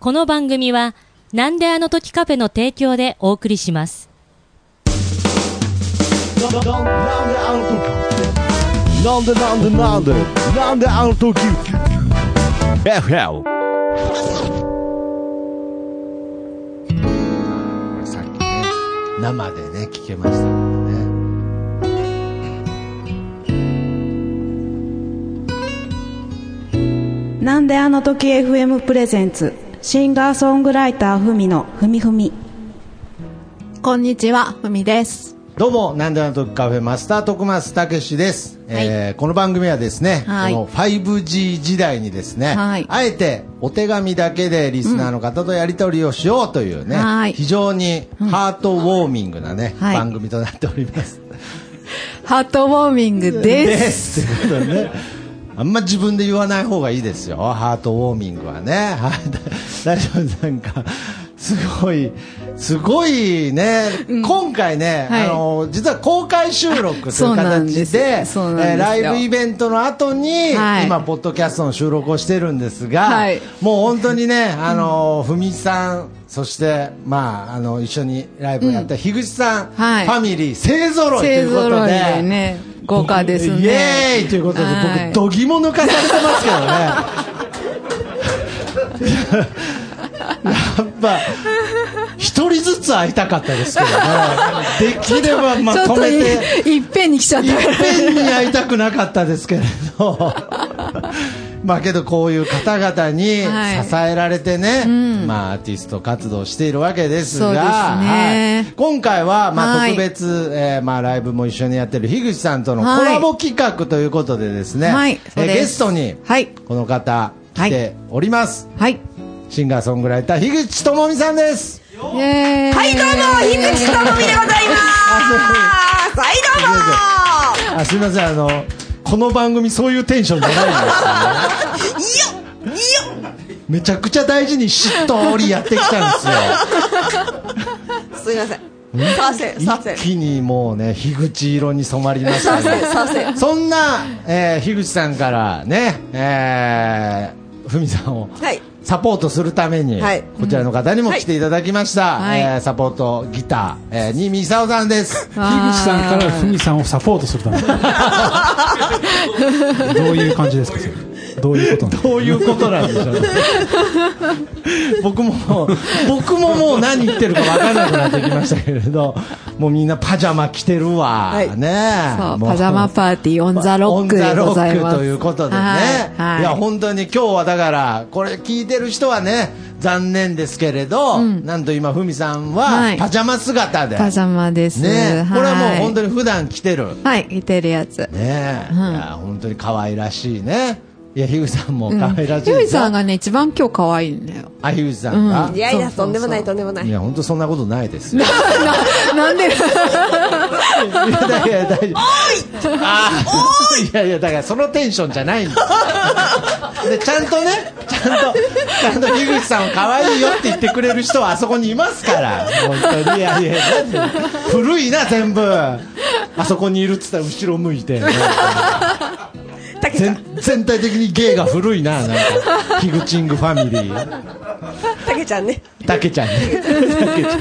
この番組は、なんであの時カフェの提供でお送りします。なんであの時なんでなんでなんでなんであの時 FL さっきね、生でね、聞けましたけどね。なんであの時 FM プレゼンツシンガーソングライターふみのふみふみこんにちは、ふみです。どうも、なんであの時カフェマスター徳松たけしです、えーこの番組はですね、はいこの 5G 時代にですね、はいあえてお手紙だけでリスナーの方とやり取りをしようというね、はい非常にハートウォーミングなね、はい番組となっております。ハートウォーミングです。です。ね。あんま自分で言わない方がいいですよ。ハートウォーミングはね。はい。大丈夫なんか、すごい、すごいね、今回ね、はい。あの、実は公開収録といそう形す。で、でえーライブイベントの後に、はい。今、ポッドキャストの収録をしてるんですが、はい。もう本当にね、あの、ふみさん、そして、まあ、あの、一緒にライブをやった樋口さん、はい。ファミリー、勢ぞろいとい勢うことで、豪華ですね。イエーイということで、はい僕、どぎも抜かされてますけどね。やっぱ、一人ずつ会いたかったですけどね。できればまととめて、いいっぺんに来ちゃっいたっぺんに会いたくなかったですけれど。まあけどこういう方々にはい。支えられてね、まあアーティスト活動しているわけですが、ね。はい。今回はまあはい。特別、えーまあライブも一緒にやってる樋口さんとのコはい。ラボ企画ということでですね、はいえーゲストにはい。この方来ております、はい。シンガーソングライター樋口智美さんです。はいどうも樋口智美でございます。はいどうも。あすみません。あのこの番組そういうテンションじゃないんですよめちゃくちゃ大事にしっとりやってきたんですよすいません。一。気にもうね樋口色に染まりましたね。そんな、えー、樋口さんからねえー、ふみさんをはい。サポートするために、はい。こちらの方にも来ていただきました、はい。えーサポートギター、えー、新見勲さんです。樋口さんからふみさんをサポートするために。どういう感じですか？それどういうことなのどういうことなんでしょうね。僕も僕ももう何言ってるか分からなくなってきましたけれどもうみんなパジャマ着てるわ、はい。ね。そう、もう。パジャマパーティーオンザロックでございます。オンザロックということでね、はいはい。や本当に今日はだからこれ聞いてる人はね残念ですけれど、なんと今ふみさんははい。パジャマ姿で、パジャマです。ね。これはもう本当に。に普段着てる。はい、着てるやつ。ね。え、いや本当に可愛らしいねいや樋口さんも可愛らしいひゅいですよさんがね、一番今日可愛いんだよ。あ樋口さんが、いやいや、とんでもない、とんでもない。い。や本当そんなことないですよ。なんで？いやいや大丈夫。あーい。やいやだからそのテンションじゃないんですでちゃんとねちゃんとちゃんと樋口さんを可愛いよって言ってくれる人はあそこにいますから。本当に。いやいや古いな全部。あそこにいるっつったら後ろ向いて全全体的に芸が古いななんか。ヒグチングファミリー。たけちゃんね。たけちゃんね。たけちゃん。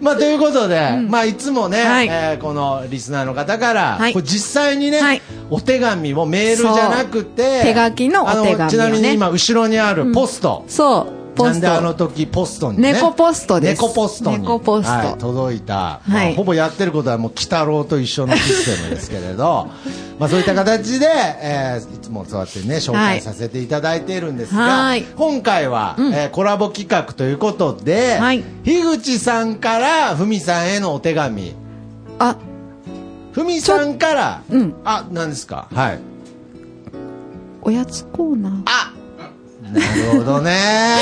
まあということで、まあいつもね、はい。えーこのリスナーの方から、はい。これ実際にね、はい。お手紙もメールじゃなくて、手書きのお手紙をね。あのちなみに今後ろにあるポスト。そう、ポスなんであのト。時ポストにね。猫ポストです。猫ポストに。猫ポスト。はい、届いた、まあはいほぼやってることはもう鬼太郎と一緒のシステムですけれど。まあそういった形で、えーいつもそうやってね紹介させていただいているんですが、はい。今回は、えーコラボ企画ということで、はい。樋口さんからふみさんへのお手紙。あ、ふみさんから、うんあ何ですか？はい。おやつコーナー。あなるほどね。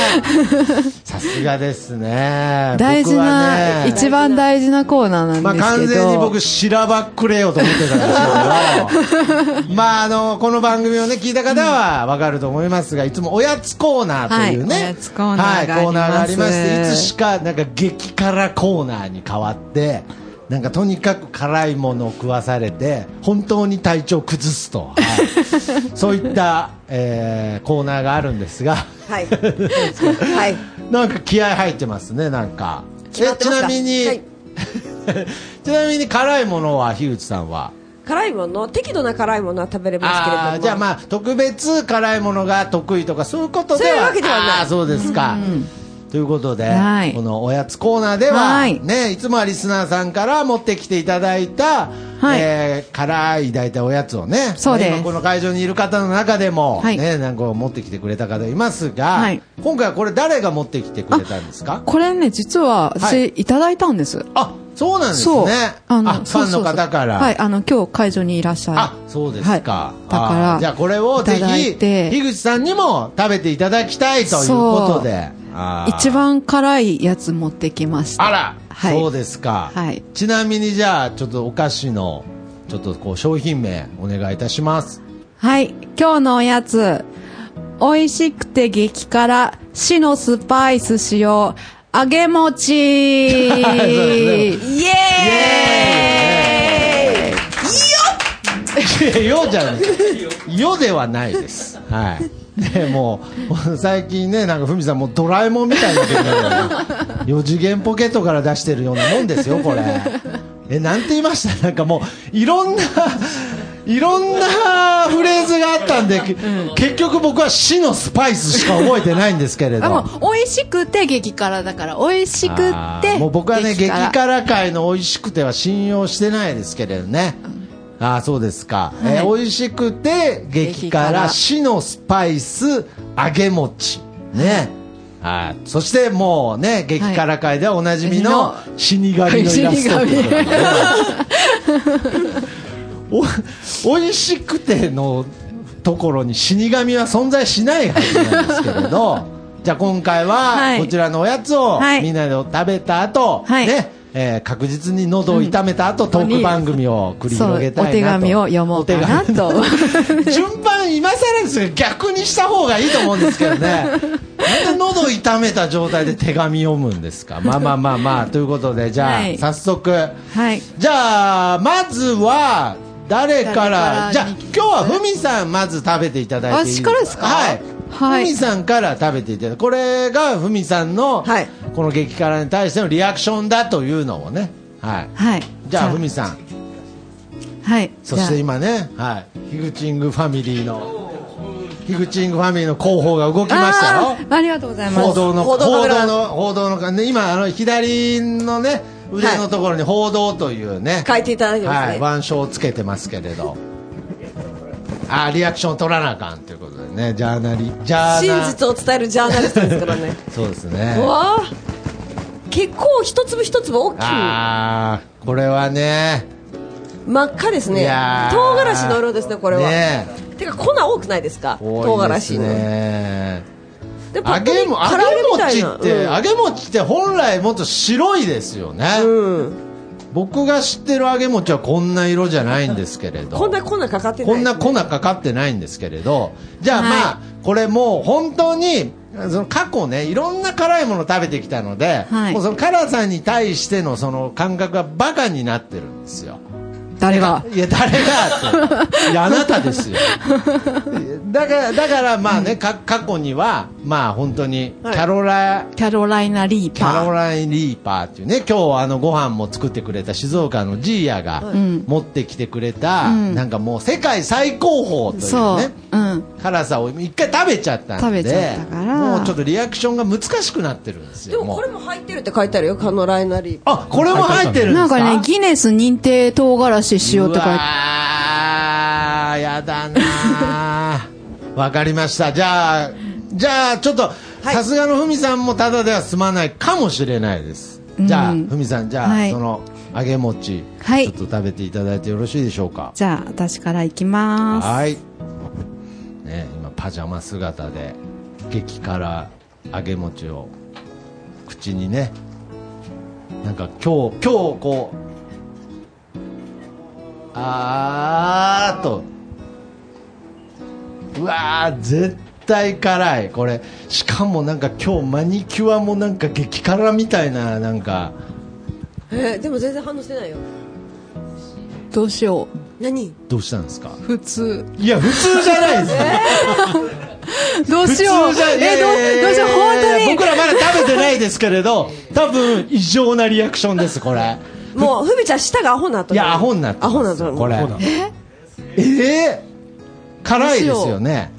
さすがですね。大事な、ね。一番大事なコーナーなんですけど。まあ完全に僕、しらばっくれようと思ってたんですけど、まああの、この番組をね、聞いた方はわかると思いますが、いつもおやつコーナーというね、はいおやつコーナーがあります。はいコーナーがありまして、いつしかなんか激辛コーナーに変わって、なんかとにかく辛いものを食わされて本当に体調を崩すと、はい。そういった、えーコーナーがあるんですが。はい。はい。なんか気合入ってますねなんか。ちなみに、はい。ちなみに辛いものは樋口さんは？辛いもの、適度な辛いものは食べれますけれども。じゃあまあ特別辛いものが得意とかそういうことでは。そういうわけではない。あーそうですか、ということで、はい。このおやつコーナーでは、はい。ね、いつもはリスナーさんから持ってきていただいた、はい。えー辛い大体おやつをねそうです。まあ今この会場にいる方の中でも、はい。ね、なんか持ってきてくれた方いますが、はい。今回はこれ誰が持ってきてくれたんですか？これね、実は私、はい。い、ただいたんです。あそうなんです。ね。あのあファンの方から。はい、あの、今日会場にいらっしゃる。あそうですか、はい。だからじゃあこれをぜひて。樋口さんにも食べていただきたいということで一番辛いやつ持ってきました。あら、はい。そうですか、はい。ちなみにじゃあちょっとお菓子のちょっとこう商品名お願いいたします。はい、今日のおやつ。美味しくて激辛、死のスパイス使用、揚げ餅イそうですねイエーイいやよじゃないよではないですはいでもう最近ねなんかふみさんもうドラえもんみたいになってるから4次元ポケットから出してるようなもんですよこれ。えなんて言いました？なんかもういろんな いろんなフレーズがあったんで、け結局僕は死のスパイスしか覚えてないんですけれど。あもう美味しくて激辛だから、美味しくって。もう僕はね激辛。界の美味しくては信用してないですけれどね、ああそうですか、えー美味しくて激辛死のスパイス揚げ餅ね。はい。そしてもうね激辛界ではおなじみの死神のイラスト。と いお美味しくてのところに死神は存在しないはずなんですけれど。じゃあ今回ははい。こちらのおやつをはい。みんなで食べた後、はい。ねえー確実に喉を痛めた後、トーク番組を繰り広げたいなと。手紙を読もう。かなと。順番今更ですが逆にした方がいいと思うんですけどね。なんで喉痛めた状態で手紙読むんですか？まあまあまあまあ。ということでじゃあ、はい。早速。はい。じゃあまずは誰から？じゃあ今日はふみさんまず食べていただいていい私からですか？はいはい。ふみさんから食べていただいてこれがふみさんの、はい。この激辛に対してのリアクションだというのをね。はい。はい。じゃあふみさん。はい。そして今ねはい。ヒグチングファミリーのヒグチングファミリーの広報が動きあましたよ。ありがとうございます。報道の報報道の報道のね今あの左のね腕のところに報道というね、書いていただいてますはい、ね。腕章をつけてますけれど。あリアクション取らなあかんということでねジャーナリジャー真ナ実を伝えるジャーナリストですからね。そうですねうわあ結構一粒一粒大きい。ああこれはね真っ赤ですいねや。ー唐辛子の色ですね、これは。ねてか、粉多くないですか？唐多いです辛子の。ねで、揚げも揚げ餅って、うん揚げ餅って本来もっと白いですよね、うん。僕が知ってる揚げ餅はこんな色じゃないんですけれど。こんな粉かかってない、こんな粉かかってないんですけれど。じゃあまあ、はこれもう本当にその過去ねいろんな辛いもの食べてきたので、はい。もうその辛さに対してのその感覚がバカになってるんですよ。誰が？いや誰がって。いやあなたですよ。だからだからまあね、か過去にはまあ本当にキはい。ャロラ、キャロライナ・リーキャロパー。ライン・リーパーっていうね今日あのご飯も作ってくれた静岡のジーヤがん持ってきてくれた、うん。なんかもう世界最高峰というそう。ね。うん。辛さを一回食べちゃったんで食べちゃったから。もうちょっとリアクションが難しくなってるんですでよう。もこれも入ってるって書いてあるよ、カノライナリー。あこれも入ってるんですか？なんかね、ギネス認定唐辛子しようって書いて。うわーやだなー。わかりました。じゃあじゃあちょっとはい。さすがのふみさんもただでは済まないかもしれないです。じゃあうんふみさんじゃあ、はい。その揚げ餅、はい。ちょっと食べていただいてよろしいでしょうか？じゃあ、私からいきます。はい。ね今パジャマ姿で激辛揚げ餅を口にね。なんか今日今日こうあーっと。うわー絶対辛い。これしかもなんか今日マニキュアもなんか激辛みたいななんか。えーでも全然反応してないよ。どうしよ何？どうしたんですか？う。普通。いや普通じゃないです どうしよう。え、どう、どうしよう。本当に。僕らまだ食べてないですけれど多分異常なリアクションですこれ。もうふみちゃん舌がアホになっとる。いやアホになってますアホになっとるこれ。そうだええ辛いですよね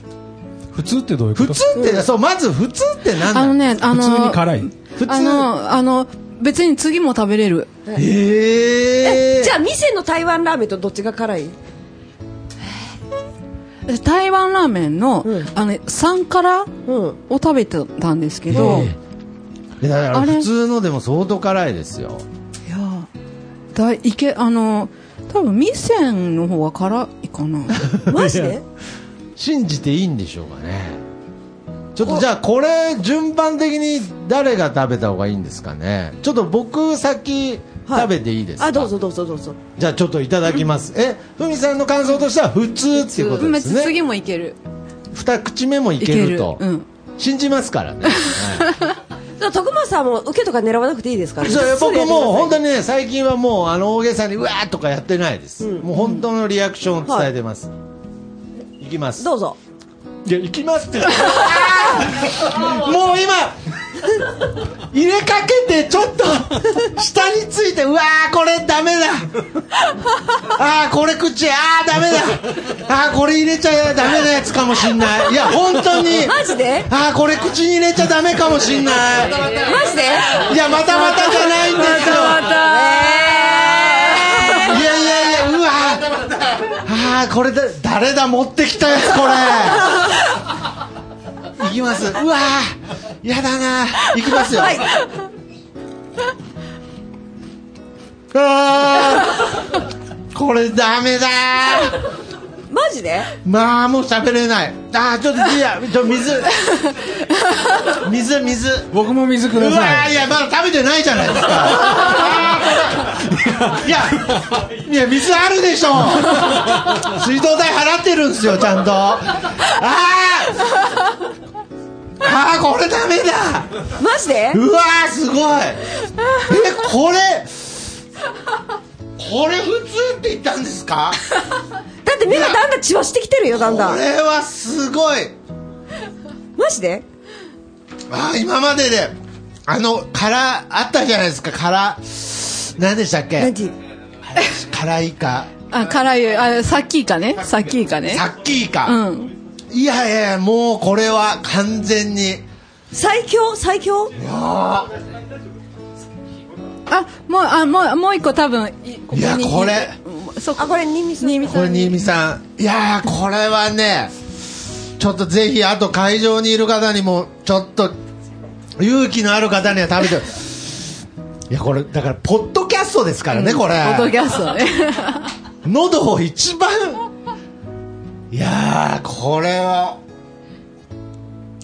普通ってどういうこと？普通って、そうまず普通って何なのあのね、あの、普通に辛い。普通あの、あの、別に次も食べれる。ええじゃあ店の台湾ラーメンとどっちが辛い？台湾ラーメンの、うん。あの、3辛うん。を食べてたんですけど、ええだからあれ？普通のでも相当辛いですよ。いやだいけ、あの、多分、味仙の方が辛いかな。マジで？信じていいんでしょうかね。ちょっとじゃあこれ順番的に誰が食べた方がいいんですかね。ちょっと僕先はい食べていいですか、あどうぞどうぞどうぞ。じゃあちょっといただきます。えふみさんの感想としては普通っていうことですね。次もいける。二口目もいいける。とうん。信じますからね、はい。徳間さんも受けとか狙わなくていいですか？らそれ僕もう本当ににね最近はもうあの大げさにうわーとかやってないです、うん。もう本当のリアクションを伝えてます、い、きます。どうぞ。いや行きますって。もう今入れかけてちょっと下についてうわーこれダメだ。あーこれ口あーダメだ。あーこれ入れちゃダメなやつかもしんない。いや本当に。マジで？あーこれ口に入れちゃダメかもしんない。マジで？いやまたまたじゃないんですよ。いこれだ誰だ？持ってきたやつこれ。いきます。うわーやだな。いきますよ、はい。あー。これダメだマジで？まあもう喋れない。あーちょっといやちょ水。水水。僕も水くうわださい。ーいやまだ食べてないじゃないですか。いやいや水あるでしょ。水道代払ってるんですよちゃんと。あー。あーこれダメだ。マジで？うわーすごい。えこれこれ普通って言ったんですか？だって目がだんだん血はしてきてるよだんだん。これはすごい。マジで？あー今までであの辛あったじゃないですか辛何でしたっけ？何？辛いかあ、辛い、あ、さっきいかね。さっきいかね。さっきいか、うん。いやいやいやもうこれは完全に。最強？最強？あ、もう、あ、もう、もう一個多分、いこいやこれそあこれ新見さん。これ新見さん。いやーこれはねちょっとぜひあと会場にいる方にもちょっと勇気のある方には食べて。いやこれだからポッドキャストですからね、これ。ポッドキャスト。ね。喉を一番。いやーこれは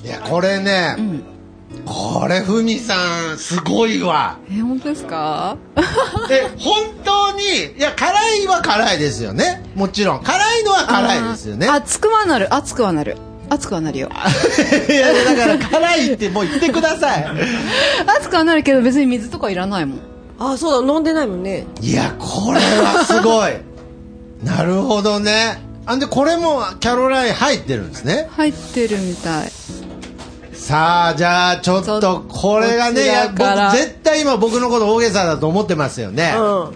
いやこれね、これふみさんすごいわ。え、本当ですか？え本当にいや辛いは辛いですよね。もちろん。辛いのは辛いですよね。熱くはなる、熱くはなる。熱くはなるよ。いやだから辛いってもう言ってください。熱くはなるけど別に水とかいらないもん。あそうだ飲んでないもんね。いやこれはすごい。なるほどね。あんでこれもキャロライン入ってるんですね。入ってるみたい。さあじゃあちょっとこれがね僕絶対今僕のこと大げさだと思ってますよね、う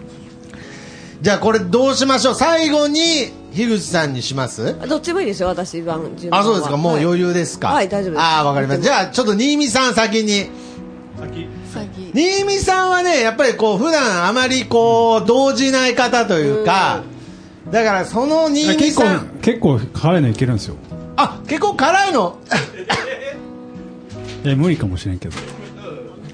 じゃあこれどうしましょう？最後に樋口さんにします？んどっちもいいですよ私番あそうですか？もう余裕ですか？はい大丈夫です。ああわかりました。じゃあちょっと新見さん先に。先。新見さんはねやっぱりこう普段あまりこう動じない方というかだからその新見結構さん、結構辛いのいけるんですよ。あ結構辛いの？いや、無理かもしれんけど。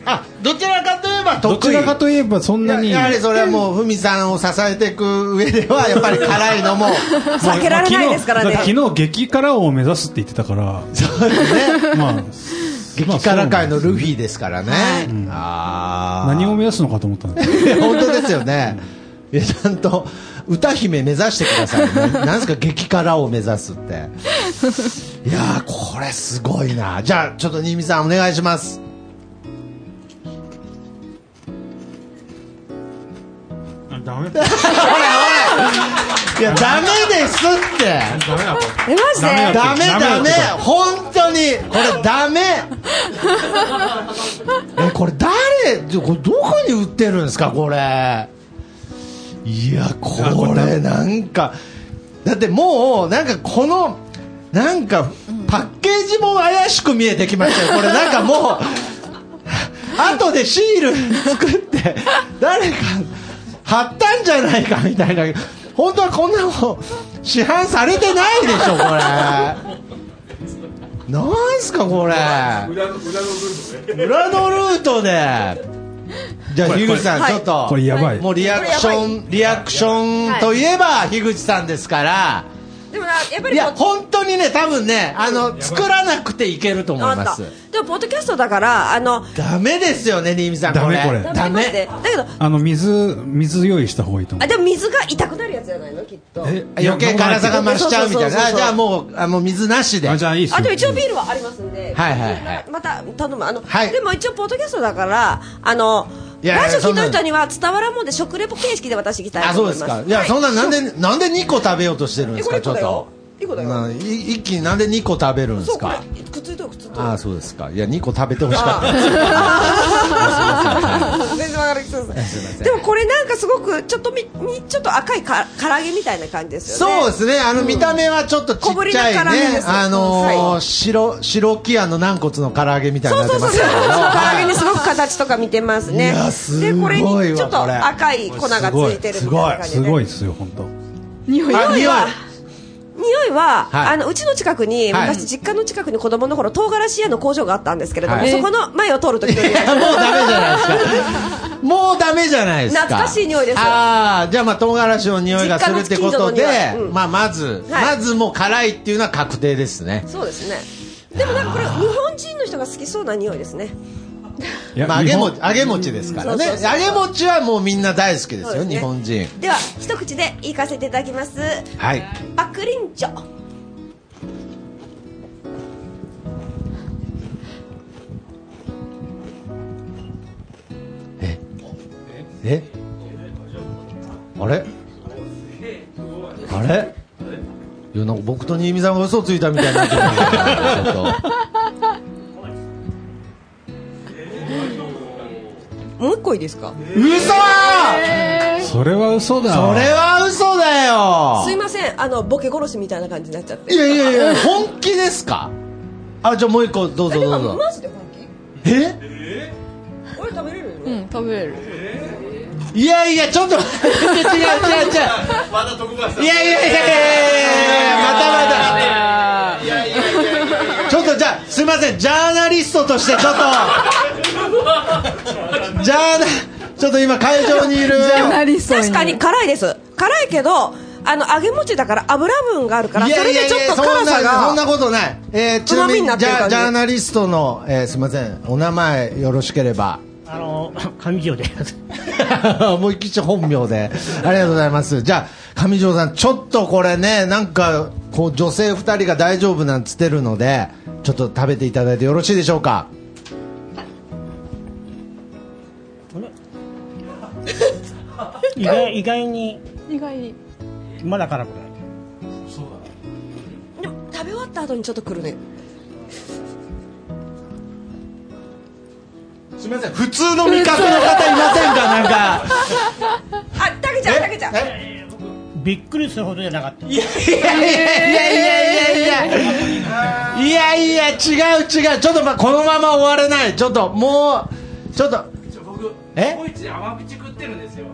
あどちらかといえば得意。どちらかといえばそんなに。ややはりそれはもうふみさんを支えていく上ではやっぱり辛いのも。避けられないですからね。だって昨日激辛を目指すって言ってたから、そうですね。まあ、激辛界のルフィですからね、んああ何を目指すのかと思ったんですいや本当ですよね。いやちゃんと歌姫目指してくださいね。なんですか激辛を目指すっていやーこれすごいな。じゃあちょっと新見さんお願いします。ダメいやダメですって。ダメだこえ、マジで？ダメダメ本当に。これダメ。えこれ誰？これどこに売ってるんですか？これ。いやこれなんか。だってもうなんかこのなんかパッケージも怪しく見えてきましたよ。これなんかもう 後でシール作って誰か貼ったんじゃないかみたいな。本当はこんなもん市販されてないでしょこれ。なんすかこれ。裏のルートでじゃあ樋口さん、はいちょっと。これやばい。もうリアクションリアクションといえば樋口さんですから、でもな、やっぱいやりこう本当にね多分ねあの作らなくていけると思います。でも、ポッドキャストだから、あの、ダメですよね新見さんこれ。ダメこれダメ。だけど、あの水水用意した方がいいと思あ、うでも水が痛くなるやつじゃないの？きっと。え余計辛さが増しちゃうみたいな。あじゃあもうあもう水なしで。あじゃあいいあでも一応ビールはありますんで、はいはいはい。また頼む。あの、はい。でも一応ポッドキャストだからあのいやいやラジオ聞いた人には伝わらんもんで食レポ形式で私行きたいあと思います。そうですか。いや、はい。そんななんでなんで2個食べようとしてるんですかちょっと。一個だよ。まあい一気になんで2個食べるんですか？ああそうですか。いや2個食べてほしかった。でもこれなんかすごくちょっとみみちょっと赤いか唐揚げみたいな感じですよね。そうですね。あの見た目はちょっとち小ぶりなっちゃいね。唐揚げです。あのーはい。白白木屋の軟骨の唐揚げみたいにそうそうそうそう。なってますけど唐揚げにすごく形とか見てますね。いやすでこれにちょっと赤い粉がついてるみたいな感じで、ね、すごい。ですよ本当。匂いあ匂いは、はい。あのうちの近くに、はい。昔実家の近くに子供の頃唐辛子屋の工場があったんですけれども、はい。そこの前を通るときもうダメじゃないですか。もうダメじゃないですか。懐かしい匂いですああじゃあまあ唐辛子の匂いがするってことでうん。まあまず、はい。まずもう辛いっていうのは確定ですね。そうですね。でもなんかこれ日本人の人が好きそうな匂いですねまあ、揚げ餅揚げ餅ですからね。そうそうそう揚げ餅はもうみんな大好きですよ日本人。では一口でいかせていただきます。はい。パクリンチョ。えあれ？あれ？いやなんか僕と新見さんが嘘ついたみたいになちょっもう 一個いいですか？と嘘それは嘘だ。それは嘘だよ！すいませんあのボケ殺しみたいな感じになっちゃって。いやいやいや本気ですか？あじゃあもう一個どうぞどうぞ。マジで本気？え？これ食べれるうん食べれる。いやいやちょっと違う違う違う。まだ特番いやいやいやいやいやまたまた。ちょっとじゃあすいませんジャーナリストとしてちょっとジャーナちょっと今会場にいる。ジャーナリスト確かに辛いです。辛いけどあの揚げ餅だから油分があるからいそれやいやいやでちょっと辛さそんなそんながことない、えー、ちなみにジャジャーナリストの、えー、すいません。お名前よろしければ。あの上条で。思い切って本名で。ありがとうございます。じゃあ上条さんちょっとこれねなんかこう女性2人が大丈夫なんつってるのでちょっと食べていただいてよろしいでしょうか？意外意外に。意外に。まだ辛くない。でも食べ終わった後にちょっとくるね。すみません。普通の味覚の方いませんか？なんか。あたけちゃんたけちゃん。びっくりするほどじゃなかった。いやいやいやいやいやいや。いやいや違う違う。ちょっとまこのまま終われない。ちょっともうちょっと。え？コイチ甘口食ってるんですよ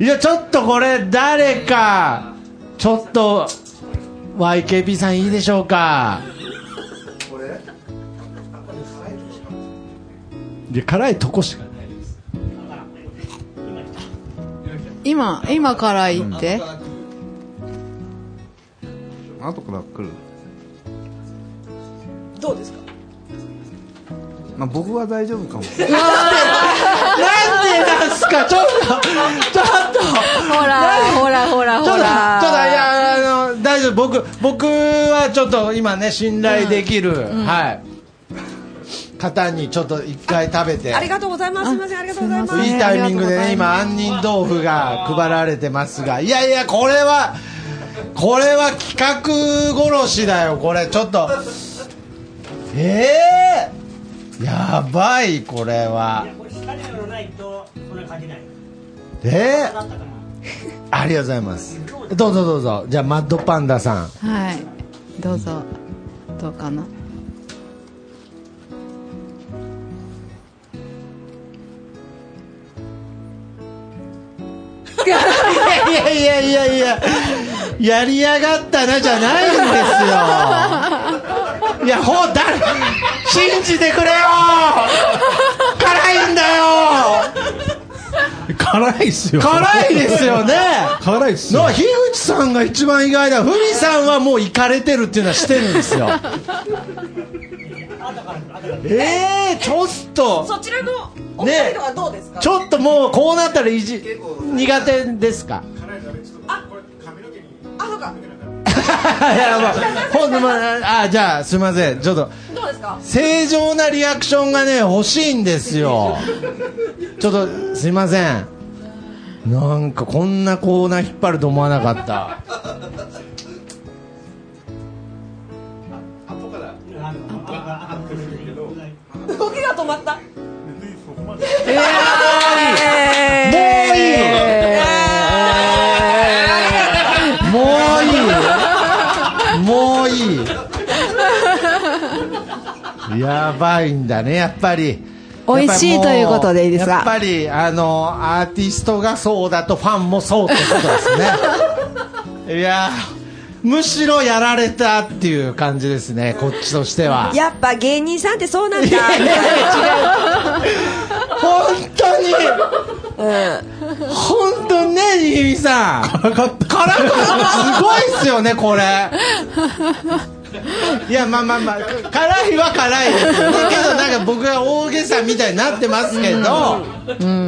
いやちょっとこれ誰かちょっと YKP さんいいでしょうか？いや辛いとこしかない今今から言って？後から来る。どうですか？まあ僕は大丈夫かも。なんでなんすか？ちょっとちょっと。ほらほらほらちょっと、ちょっと、いほらや、あの、大丈夫、僕、僕はちょっと今ね、信頼できる、はい。方にちょっと一回食べて。ありがとうございます。すみませんありがとうございます。いいタイミングでね今杏仁豆腐が配られてますが。いやいやこれはこれは企画殺しだよこれ。ちょっと。ええやばいこれは。え？ー、ありがとうございます。どうぞどうぞ。じゃあマッドパンダさん。はい。どうぞ。どうかな。い やいやいやいやいや。やりやがったなじゃないんですよ。いやほうだ信じてくれよ。辛いんだよ。辛いっすよ。辛いですよね。辛いっすよ。の樋口さんが一番意外だ。ふみさんはもう行かれてるっていうのはしてるんですよえー、ちょっと。そちらのお二人はどうですか、ちょっともうこうなったらいじ苦手ですか？あそうか。いやもうほんとまああじゃあすみません。ちょっとどうですか？正常なリアクションがね欲しいんですよ。ちょっとすいません。なんかこんなコーナー引っ張ると思わなかった止まった。もういいもういいやばいんだねやっぱり。美味しいということでいいですか？やっぱりあのアーティストがそうだとファンもそうってことですね。いやむしろやられたっていう感じですねこっちとしては。やっぱ芸人さんってそうなんだ。本当に。本当にねにぎみさん。辛かった辛かったすごいっすよねこれ。いやまあまあまあ辛いは辛いですよね。けどなんか僕が大げさみたいになってますけど、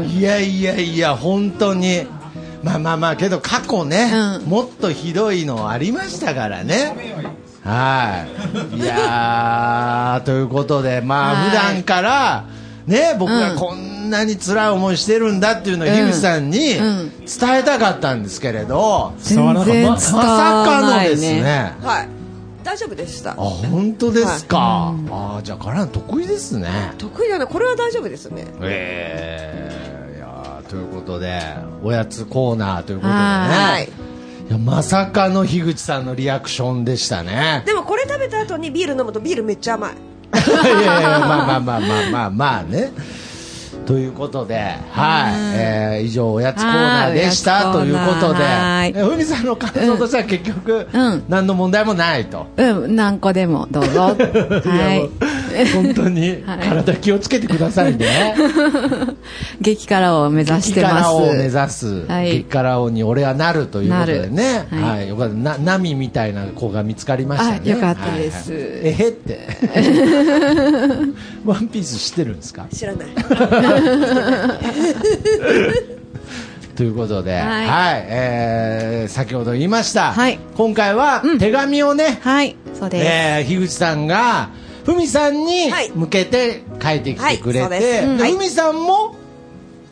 いやいやいや本当にまあまあまあけど過去ね、もっとひどいのありましたからね。はい。いやー ということでまあはい。普段からね僕がこんなに辛い思いしてるんだっていうのを樋口さんに伝えたかったんですけれど、全然伝わまさかのですね。はい。大丈夫でした。あ本当ですか、あじゃあ辛いの得意ですね。得意だね。これは大丈夫ですね。ええーということでおやつコーナーということでね。はい。いやまさかの樋口さんのリアクションでしたね。でもこれ食べた後にビール飲むとビールめっちゃ甘い。いやいやまあまあまあまあまあまあねということで、はい、えー以上おやつコーナーでしたはいということで、はい。えふみさんの感想としては結局、何の問題もないと。うん何個でもどうぞ。はい。本当に体気をつけてくださいね。激辛を目指して激ます。辛を目指す、はい。激辛王に俺はなるということでね、なる。はい、よかった。なナミみたいな子が見つかりましたね。あよかったです。はいはい。えへって ワンピース知ってるんですか？知らない。ということで、は、はいいえー先ほど言いました、今回は手紙をね、はいそうです、えー樋口さんがふみさんに向けて書いてきてくれて、です。うんはい。でふみさんも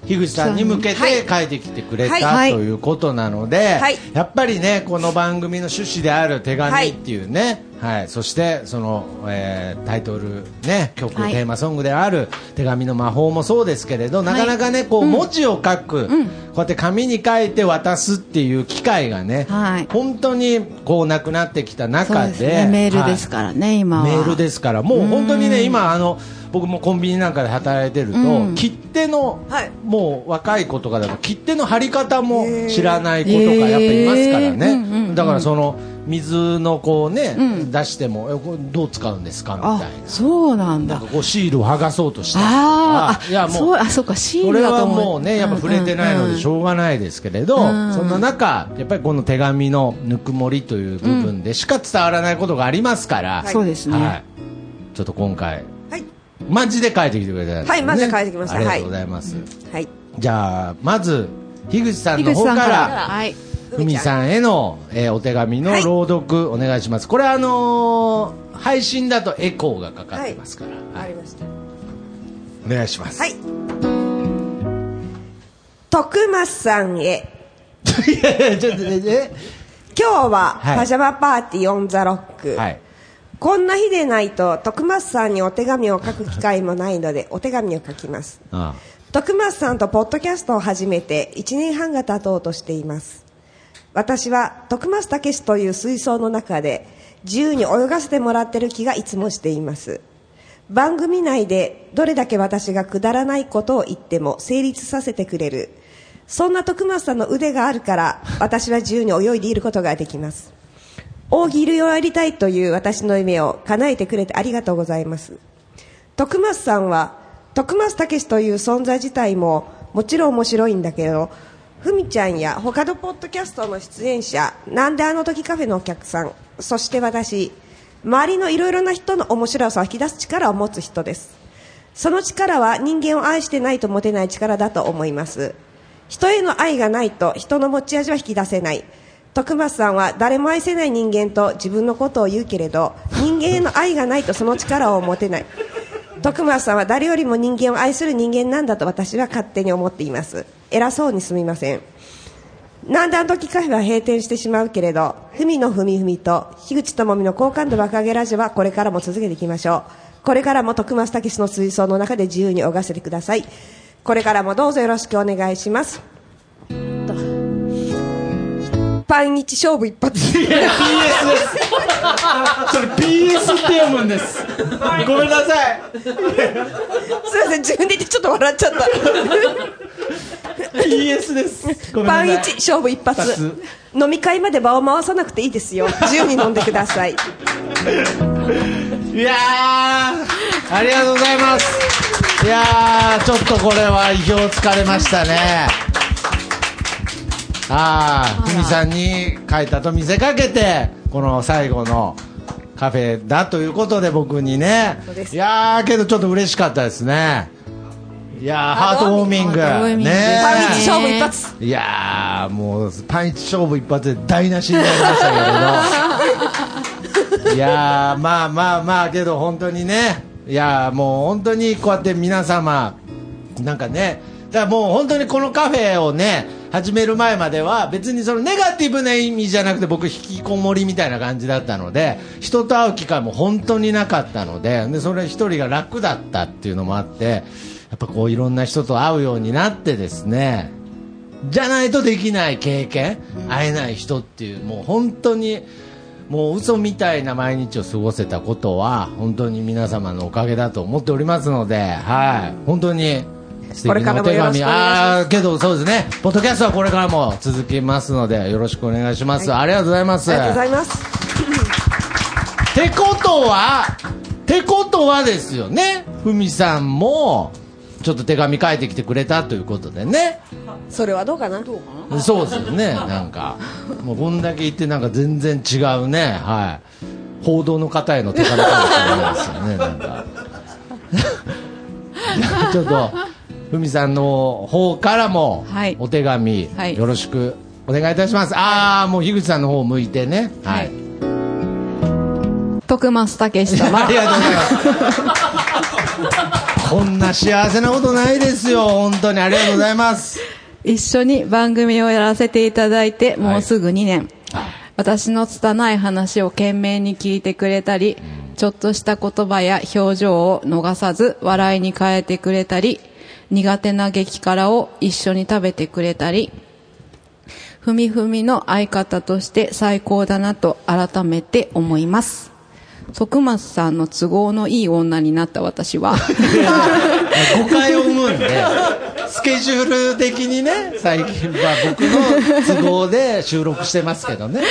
樋口さんに向けはい。て書いてきてくれた、はい。ということなので、はい。やっぱりねこの番組の趣旨である手紙っていうね、はい。そしてその、えータイトルね曲、はい。テーマソングである手紙の魔法もそうですけれど、なかなかねこう文字を書く、こうやって紙に書いて渡すっていう機会がね、本当にこうなくなってきた中でね。メールですはいからね、今は。メールですからもう本当にね今あの僕もコンビニなんかで働いてると、うん。切手の、もう若い子とかだと切手の貼り方も知らない子とかやっぱいますからね、だからその水のこうね、出してもえこれどう使うんですか？みたいな。あそうなんだ。なんかこうシールを剥がそうとしたりといやもそうあそうかシーそれはルだと思もうねやっぱ触れてないのでしょうがないですけれど、うん。そんな中やっぱりこの手紙のぬくもりという部分でしか伝わらないことがありますから、はい。そうですね。はい。ちょっと今回、はい。マジで書いてきてくれたね。はいマジで書いてきました。ありがとうございます、はい。じゃあまず樋口さんの方から。はいふみさんへの、えーお手紙の朗読お願いします、これあのー配信だとエコーがかかってますから、ありましたお願いします。はい。徳松さんへ。いやいや、ちょっとね、え？今日ははいパジャマパーティーオンザロック。はい。こんな日でないと徳松さんにお手紙を書く機会もないので お手紙を書きます。あ徳松さんとポッドキャストを始めて1年半が経とうとしています私は徳松武史という水槽の中で自由に泳がせてもらってる気がいつもしています。番組内でどれだけ私がくだらないことを言っても成立させてくれるそんな徳松さんの腕があるから私は自由に泳いでいることができます。大喜利をやりたいという私の夢を叶えてくれてありがとうございます。徳松さんは徳松武史という存在自体ももちろん面白いんだけどふみちゃんや他のポッドキャストの出演者なんであの時カフェのお客さんそして私周りのいろいろな人の面白さを引き出す力を持つ人です。その力は人間を愛してないと持てない力だと思います。人への愛がないと人の持ち味は引き出せない。徳松さんは誰も愛せない人間と自分のことを言うけれど人間への愛がないとその力を持てない。徳松さんは誰よりも人間を愛する人間なんだと私は勝手に思っています。偉そうにすみません。何段時カフェは閉店してしまうけれどふみのふみふみと樋口智美の好感度爆上げラジオはこれからも続けていきましょう。これからも徳松武史の水槽の中で自由に泳がせてください。これからもどうぞよろしくお願いします。パンイチ勝負一発。いや PS です。それ PS って読むんです。ごめんなさい。すいません自分で言ってちょっと笑っちゃった。PS です。パンイチ勝負一発。一発飲み会まで場を回さなくていいですよ。自由に飲んでください。いやーありがとうございます。いやーちょっとこれは意表をつかれましたねああふみさんに書いたと見せかけてこの最後のカフェだということで僕にね。いやーけどちょっと嬉しかったですね。いやーハートウォーミング。ねパンイチ勝負一発。いやーもうパンイチ勝負一発で台無しになりましたけれど。いやーまあまあまあけど本当にね。いやーもう本当にこうやって皆様なんかね。だからもう本当にこのカフェをね始める前までは別にそのネガティブな意味じゃなくて僕引きこもりみたいな感じだったので人と会う機会も本当になかったのででそれ一人が楽だったっていうのもあってやっぱこういろんな人と会うようになってですねじゃないとできない経験、会えない人っていうもう本当にもう嘘みたいな毎日を過ごせたことは本当に皆様のおかげだと思っておりますので、はい、本当に素敵なお手これからもよろし紙。ああーけどそうですね。ポッドキャストはこれからも続きますのでよろしくお願いします、ありがとうございます。ありがとうございます。ってことはってことはですよね。ふみさんもちょっと手紙書いてきてくれたということでね。それはどうかな？そうですよね。なんかもうこんだけ言ってなんか全然違うね。はい。報道の方への手紙かもしれないですよね。なんか。ちょっとふみさんの方からもはい。お手紙はい。よろしくお願いいたします、ああもう樋口さんの方を向いてね。はい、徳松武史様 ありがとうございます。こんな幸せなことないですよ。本当に。ありがとうございます。一緒に番組をやらせていただいてもうすぐ2年、私の拙い話を懸命に聞いてくれたり、ちょっとした言葉や表情を逃さず笑いに変えてくれたり苦手な激辛を一緒に食べてくれたりふみふみの相方として最高だなと改めて思います。徳松さんの都合のいい女になった私は。誤解を生むんでスケジュール的にね最近は僕の都合で収録してますけどね、はい。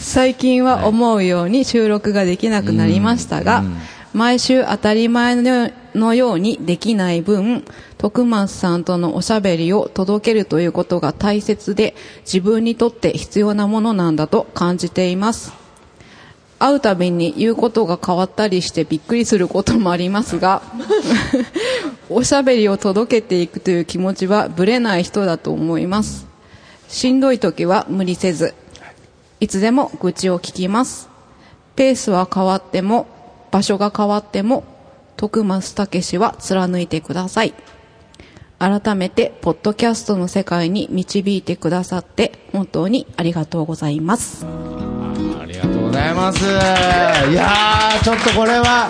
最近は思うように収録ができなくなりましたが、毎週当たり前のようにできない分徳松さんとのおしゃべりを届けるということが大切で自分にとって必要なものなんだと感じています。会うたびに言うことが変わったりしてびっくりすることもありますが おしゃべりを届けていくという気持ちはぶれない人だと思います。しんどい時は無理せずいつでも愚痴を聞きます。ペースは変わっても場所が変わっても徳増武は貫いてください。改めて、ポッドキャストの世界に導いてくださって、本当にありがとうございます。ありがとうございます。いやー、ちょっとこれは、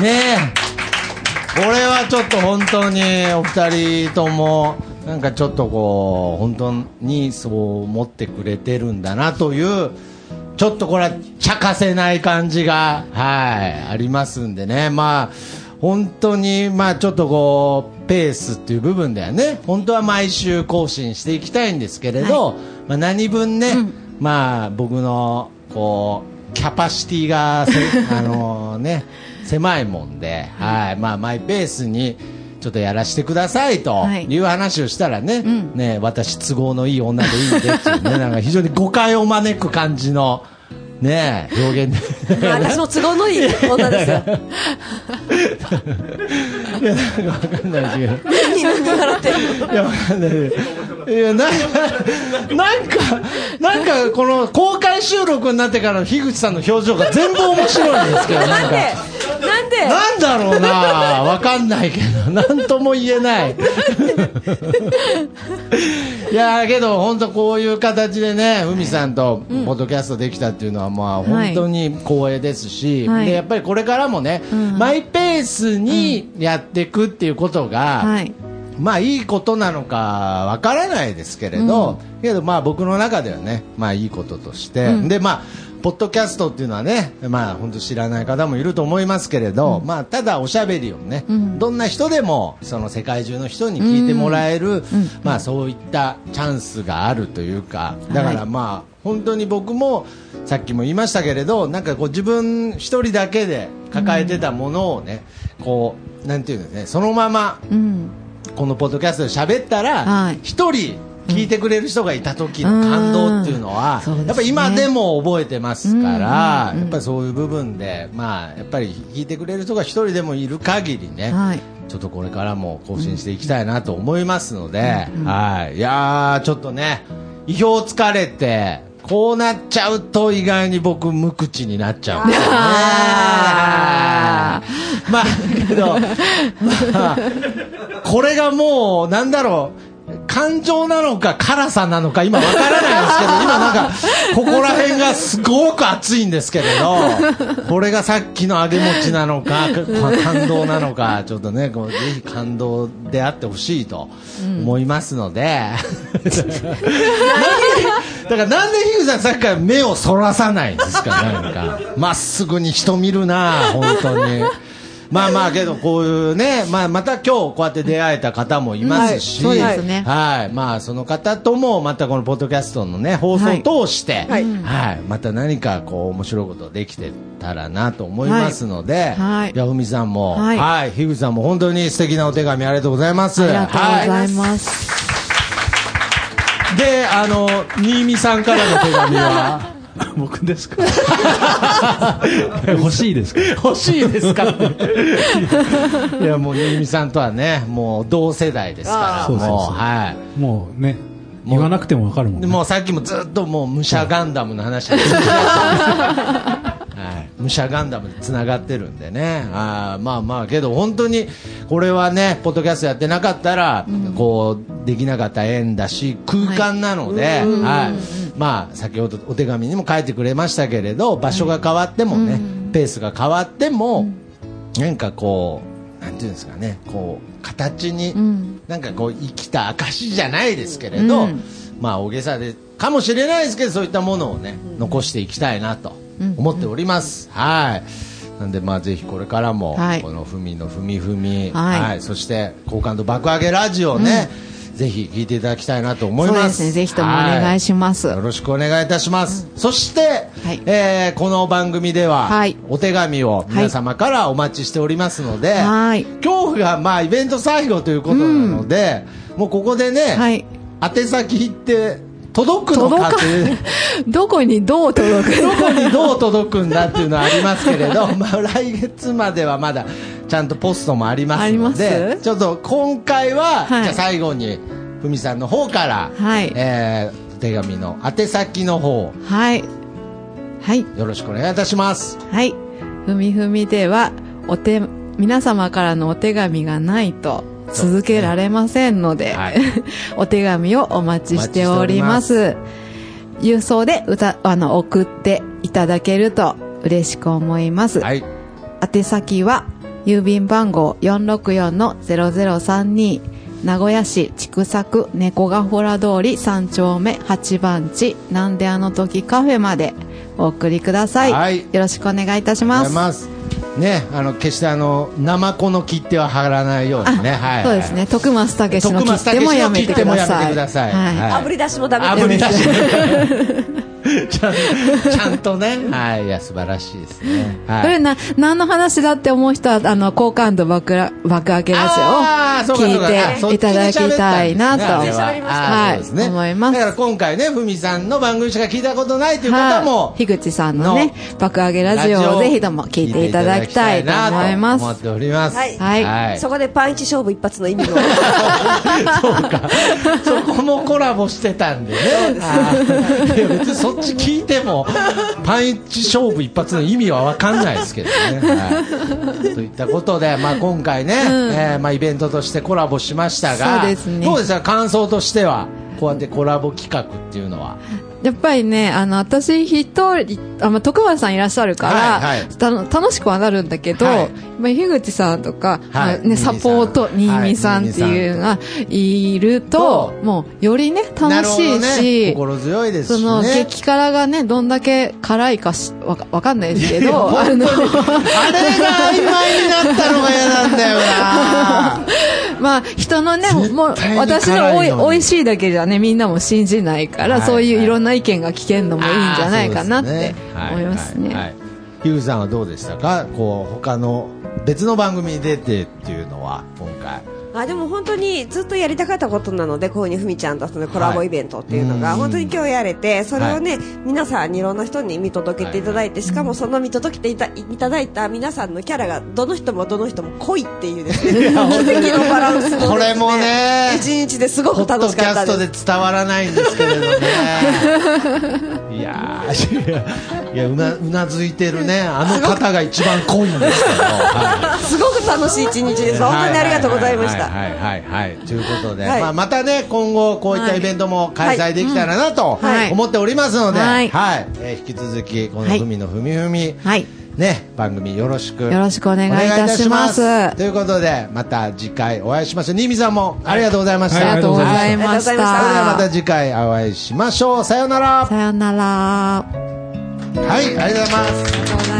ねえ、これはちょっと本当にお二人とも、なんかちょっとこう、本当にそう思ってくれてるんだなという、ちょっとこれは茶化せない感じが、はい、ありますんでね。まあ、本当に、まあちょっとこう、ペースっていう部分ではね、本当は毎週更新していきたいんですけれど、まあ何分ね、まあ僕の、こう、キャパシティがせ、あのね、狭いもんで、はい、まあマイペースに、ちょっとやらせてくださいとはい。いう話をしたらね、ね私都合のいい女でいいんでっていうね、なんか非常に誤解を招く感じの、ね表現で。私も都合のいい女ですよ。いや、なんかわかんない。何何笑ってるいや、わかんないけど。いや、な、なんか、なんか、この公開収録になってからの樋口さんの表情が全部面白いんですけど、なんか。なんでなんだろうなわかんないけど、なんとも言えない。いやーけど、本当こういう形でね、海さんとポッドキャストできたっていうのは、まあ、本当に光栄ですし、はいで、やっぱりこれからもね、うんマイペースにやっていくっていうことが、はい。まあいいことなのかわからないですけれど、けどまあ僕の中ではね、まあいいこととして、うん。でまあ、ポッドキャストっていうのはね、まあ本当知らない方もいると思いますけれど、まあただおしゃべりをね、うん。どんな人でもその世界中の人に聞いてもらえる、まあそういったチャンスがあるというか、だからまあ本当に僕もさっきも言いましたけれど、なんかこう自分一人だけで抱えてたものをね、こう、なんていうんですね、そのままうん。このポッドキャストで喋ったらはい一、人聞いてくれる人がいた時の感動っていうのは、やっぱり今でも覚えてますから、やっぱりそういう部分で、まあ、やっぱり聞いてくれる人が一人でもいる限りね、はい。ちょっとこれからも更新していきたいなと思いますので、はい。いやー、ちょっとね、意表をつかれて、こうなっちゃうと意外に僕無口になっちゃうんですよね。まあ、けど、まあ、これがもう、なんだろう、感情なのか辛さなのか今わからないんですけど、今なんか、ここら辺がすごく熱いんですけれど、これがさっきの揚げ餅なのか、か感動なのか、ちょっとね、こうぜひ感動であってほしいと思いますの で、だからなんでヒグさんさっきから目をそらさないんですか、なんか。まっすぐに人見るな、本当に。まあまあけどこういうね、まあまた今日こうやって出会えた方もいますし、はいね。はい、まあその方ともまたこのポッドキャストのね放送を通して、ははい。い、また何かこう面白いことできてたらなと思いますので、はい。じゃあふみさんも、は、はい。い樋口さんも本当に素敵なお手紙ありがとうございます。ありがとうございはます。い。で、あの新見さんからの手紙は？僕ですか？欲しいですか？欲しいですか？いやもう新見さんとはねもう同世代ですからもうはい。もうね、言わなくてもわかるもんもうさっきもずっともう武者ガンダムの話ではい、武者ガンダムでつながってるんでね。あーまあまあけど本当にこれはねポッドキャストやってなかったら、こうできなかった縁だし空間なので、はいまあ先ほどお手紙にも書いてくれましたけれど場所が変わってもね、ペースが変わっても、なんかこうなんていうんですかねこう形に、ん。なんかこう生きた証じゃないですけれど、うん。まあ大げさでかもしれないですけどそういったものをね、残していきたいなと思っております。はい。なんでまあぜひこれからも、はい。このふみのふみふみ、はい。そして好感度爆上げラジオね、ぜひ聞いていただきたいなと思います。そうですね。ぜひともお願いします。よろしくお願いいたします。そして、はいえーこの番組では、はいお手紙を皆様からお待ちしておりますので、はい。今日がまあイベント最後ということなので、もうここでね、はい。宛先行って届くのかっていう。どこにどう届く どこにどう届くんだっていうのはありますけれど、まあ、来月まではまだちゃんとポストもありますのです？ちょっと今回は、はいじゃあ最後にふみさんの方から、はいえー手紙の宛先の方はい。はい。よろしくお願いいたします。はい。ふみふみでは、お手、皆様からのお手紙がないと続けられませんので、お手紙をお待ちしております。郵送で歌、あの、送っていただけると嬉しく思います。はい。宛先は、郵便番号464-0032、名古屋市筑作猫ヶ洞通り3丁目8番地、なんであの時カフェまでお送りください。はいよろしくお願いいたします。ね、あの、決してあの、生子の切手は貼らないようにね。はい。そうですね。徳松武史の徳切手もやめてください。てくださいはい。はい炙り出しもダメ炙り出しです。ちゃんちゃんとね。はい。いや、素晴らしいですね。はい。これな、何の話だって思う人は、あの、好感度爆ら爆上げラジオを聞いていただきたいなと、はあーそうですね思います。だから今回ね、ふみさんの番組しか聞いたことないという方も、はい、樋口さんのね、爆上げラジオをぜひとも聞いていただきたいと思います。思っております。はいはいそこでパンイチ勝負一発の意味を。そうか。そこもコラボしてたんでね。あーいや別にそっち聞いても、パンイチ勝負一発の意味はわかんないですけどね。はい、といったことで、まあ今回ね、えーまあイベントとしてコラボしましたが、そうですね。どうですか？感想としては、こうやってコラボ企画っていうのは。やっぱりね、あの、私一人、あ、まあ、徳丸さんいらっしゃるから、はいはい。楽しくはなるんだけど、はい。まあ、樋口さんとか、はい。まあね、サポート、新はい。見さんっていうのがいると、もう、よりね、楽しいし、ね、心強いですしね。その、激辛がね、どんだけ辛いかし、わかわかんないですけど、あの、あれが曖昧になったのが嫌なんだよな。まあ、人のね、もう、私のおい美味しいだけじゃね、みんなも信じないから、はい。そういういろんな意見が聞けるのもいいんじゃないかなって思いますね。ヒューさんはどうでしたか？こう、他の別の番組に出てっていうのは、今回。あでも本当にずっとやりたかったことなのでこういうふみちゃんとそのコラボイベントっていうのが、はい本当に今日やれてそれをね、は皆さんにいろんな人に見届けていただいて、しかもその見届けていたいただいた皆さんのキャラがどの人もどの人も濃いっていうですね。奇跡のバランスこれもね一日ですごく楽しかったポッドキャストでです伝わらないんですけれどね。いやーいや、うな、うなずいてるね、あの方が一番濃いんですけど。は いすごく楽しい一日です。本当にありがとうございましたはいはいはいはいはい。ということで、はい。まあ、またね今後こういったイベントも開催できたらなとはい。思っておりますので、ははい。いえー引き続きこの「はいふみのふみふみ」はい。ね番組よろしくよろしくお願いいたします。ということでまた次回お会いしましょう新見さんもありがとうございました、はい。ありがとうございました。それではまた。た次回お会いしましょう。さようなら。さよなら。はいありがとうございます。